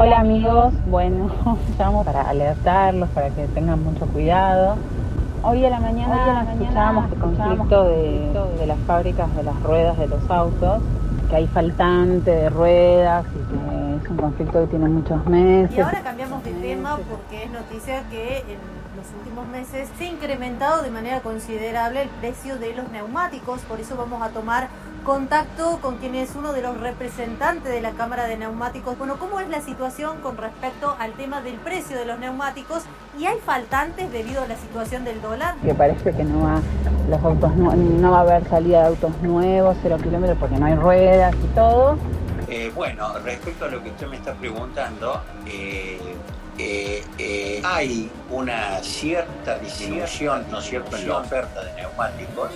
Hola amigos, bueno, llamo para alertarlos, para que tengan mucho cuidado. Hoy a la mañana, escuchábamos el conflicto de, de las fábricas de las ruedas de los autos, que hay faltante de ruedas y que es un conflicto que tiene muchos meses. Y ahora cambiamos de tema porque es noticia que en los últimos meses se ha incrementado de manera considerable el precio de los neumáticos, por eso vamos a tomar contacto con quien es uno de los representantes de la Cámara de Neumáticos. Bueno, ¿cómo es la situación con respecto al tema del precio de los neumáticos? ¿Y hay faltantes debido a la situación del dólar? Que parece que no va, los autos no, no va a haber salida de autos nuevos, cero kilómetros, porque no hay ruedas y todo. Eh, bueno, respecto a lo que usted me está preguntando, eh, eh, eh, hay una cierta disminución, ¿no es cierto?, en la oferta de neumáticos.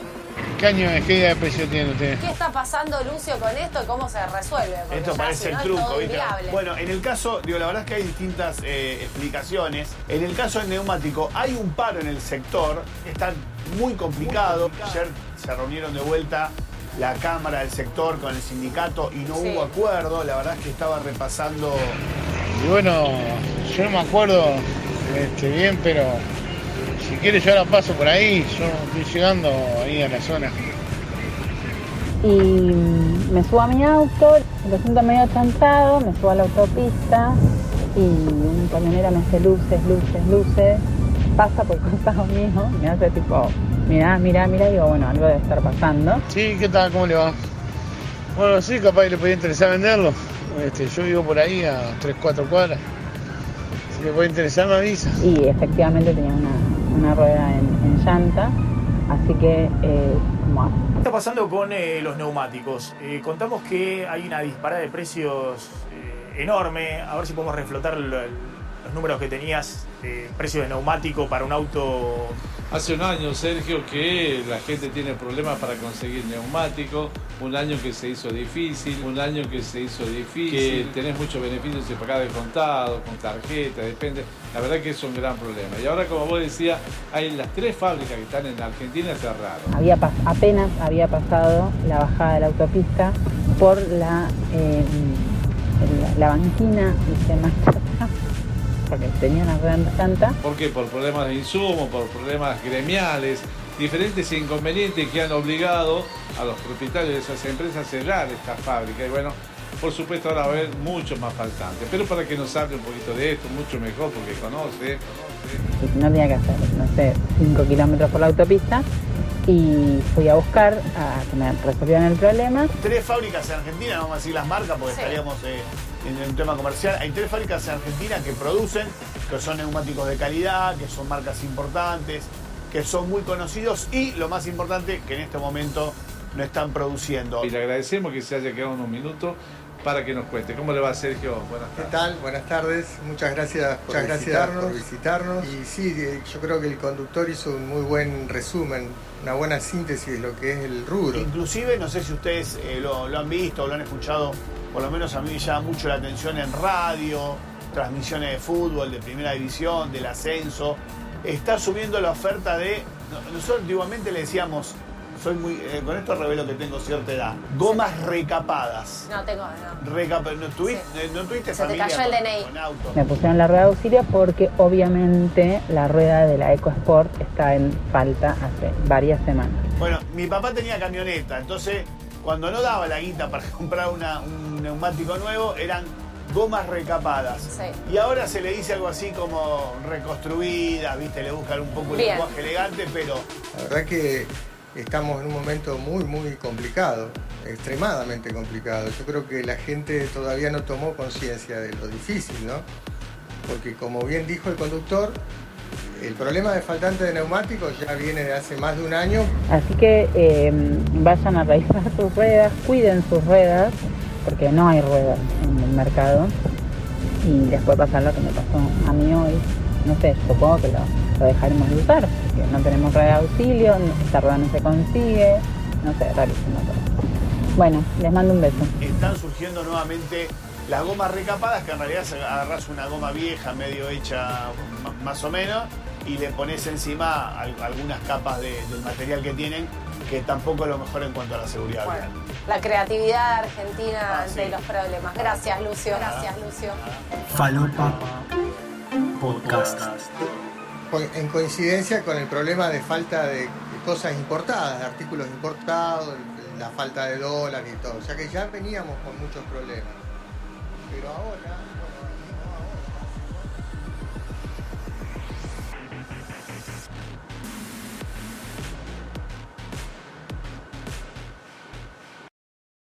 ¿Qué año es? ¿Qué idea de precio tiene usted? ¿Qué está pasando, Lucio, con esto? ¿Cómo se resuelve? Porque Esto parece si el truco, ¿viste? Bueno, en el caso, digo, la verdad es que hay distintas eh, explicaciones. En el caso del neumático, hay un paro en el sector, está muy complicado. Ayer se reunieron de vuelta la Cámara del sector con el sindicato y no Sí. hubo acuerdo. La verdad es que estaba repasando. Y bueno, yo no me acuerdo este, bien, pero si quiere yo ahora paso por ahí, yo estoy llegando ahí a la zona. Y me subo a mi auto, lo siento medio chanchado, me subo a la autopista y un camionero me hace luces, luces, luces, pasa por costado mío, me hace tipo, mirá, mirá, mirá, digo, bueno, algo debe estar pasando. Sí, ¿qué tal? ¿Cómo le va? Bueno, sí, capaz que le podía interesar venderlo. Este, yo vivo por ahí a 3, 4 cuadras. Si le puede interesar, me avisa. Y efectivamente tenía una, una rueda en, en llanta, así que eh, como ¿Qué está pasando con eh, los neumáticos? Eh, contamos que hay una disparada de precios eh, enorme. A ver si podemos reflotar lo- los números que tenías. Eh, precios de neumático para un auto Hace un año, Sergio, que la gente tiene problemas para conseguir neumáticos, un año que se hizo difícil, un año que se hizo difícil, que tenés muchos beneficios de pagar de contado, con tarjeta, depende. La verdad que es un gran problema. Y ahora, como vos decías, hay las tres fábricas que están en Argentina cerradas. había pas- apenas había pasado la bajada de la autopista por la, eh, el- la banquina y se atrás, porque tenía una rueda en llanta. ¿Por qué? Por problemas de insumo, por problemas gremiales, diferentes inconvenientes que han obligado a los propietarios de esas empresas a cerrar esta fábrica. Y bueno, por supuesto ahora va a haber mucho más faltantes. Pero para que nos hable un poquito de esto, mucho mejor porque conoce. y no tenía que hacer, no sé, 5 kilómetros por la autopista y fui a buscar a que me resolvieran el problema. tres fábricas en Argentina, no vamos a decir las marcas porque Sí. estaríamos eh, en un tema comercial. Hay tres fábricas en Argentina que producen, que son neumáticos de calidad, que son marcas importantes, que son muy conocidos y lo más importante, que en este momento no están produciendo. Y le agradecemos que se haya quedado unos minutos para que nos cuente. ¿Cómo le va, Sergio? Buenas ¿Qué tardes. tal? Buenas tardes. Muchas gracias por, Muchas gracias visitarnos. por visitarnos. Y sí, eh, yo creo que el conductor hizo un muy buen resumen, una buena síntesis de lo que es el rubro. Inclusive, no sé si ustedes eh, lo, lo han visto o lo han escuchado, por lo menos a mí me llama mucho la atención en radio, transmisiones de fútbol, de primera división, del ascenso. Está subiendo la oferta de. no- Nosotros antiguamente le decíamos, soy muy. eh, con esto revelo que tengo cierta edad. Gomas recapadas. No, tengo, no. ¿no, tuviste, eh, ¿No tuviste Se te cayó el con- DNI. con auto? Me pusieron la rueda de auxilio porque obviamente la rueda de la EcoSport está en falta hace varias semanas. Bueno, mi papá tenía camioneta, entonces cuando no daba la guita para comprar una- un neumático nuevo, eran gomas recapadas. Sí. Y ahora se le dice algo así como reconstruidas, ¿viste? Le buscan un poco el Bien. lenguaje elegante, pero La verdad que estamos en un momento muy, muy complicado, extremadamente complicado. Yo creo que la gente todavía no tomó conciencia de lo difícil, ¿no? Porque como bien dijo el conductor, el problema de faltante de neumáticos ya viene de hace más de un año, Así que eh, vayan a revisar sus ruedas, cuiden sus ruedas, porque no hay ruedas en el mercado. Y les puede pasar lo que me pasó a mí hoy. No sé, supongo que lo, lo dejaremos de usar, porque no tenemos rueda de auxilio, esta rueda no se consigue, no sé, rarísimo todo. Bueno, les mando un beso. están surgiendo nuevamente las gomas recapadas, que en realidad se agarras una goma vieja, medio hecha más o menos, y le pones encima al- algunas capas de- del material que tienen, que tampoco es lo mejor en cuanto a la seguridad Bueno, la creatividad argentina Ah, ante sí. los problemas. Gracias, Lucio. Gracias, Lucio. Falopa Podcast. En coincidencia con el problema de falta de cosas importadas, de artículos importados, la falta de dólar y todo. O sea que ya veníamos con muchos problemas. Pero ahora,